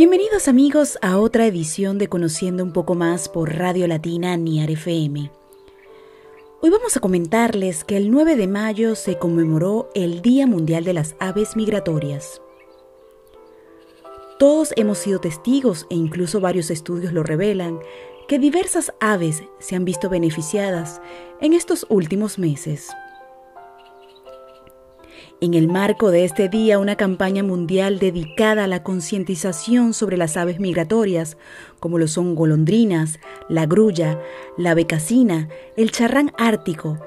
Bienvenidos amigos a otra edición de Conociendo un poco más por Radio Latina Niar FM. Hoy vamos a comentarles que el 9 de mayo se conmemoró el Día Mundial de las Aves Migratorias. Todos hemos sido testigos e incluso varios estudios lo revelan que diversas aves se han visto beneficiadas en estos últimos meses. En el marco de este día, una campaña mundial dedicada a la concientización sobre las aves migratorias, como lo son golondrinas, la grulla, la becasina, el charrán ártico,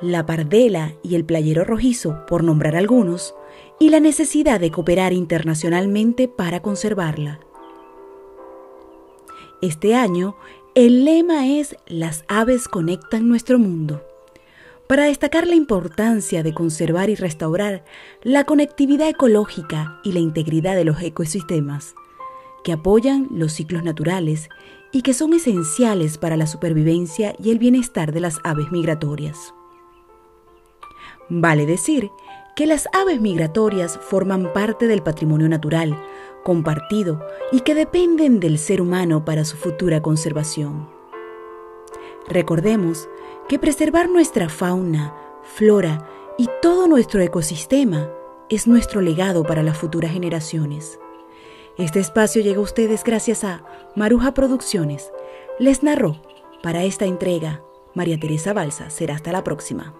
la pardela y el playero rojizo, por nombrar algunos, y la necesidad de cooperar internacionalmente para conservarla. Este año, el lema es Las aves conectan nuestro mundo para destacar la importancia de conservar y restaurar la conectividad ecológica y la integridad de los ecosistemas, que apoyan los ciclos naturales y que son esenciales para la supervivencia y el bienestar de las aves migratorias. Vale decir que las aves migratorias forman parte del patrimonio natural, compartido y que dependen del ser humano para su futura conservación. Recordemos que preservar nuestra fauna, flora y todo nuestro ecosistema es nuestro legado para las futuras generaciones. Este espacio llega a ustedes gracias a Maruja Producciones. Les narró para esta entrega María Teresa Balsa. Será hasta la próxima.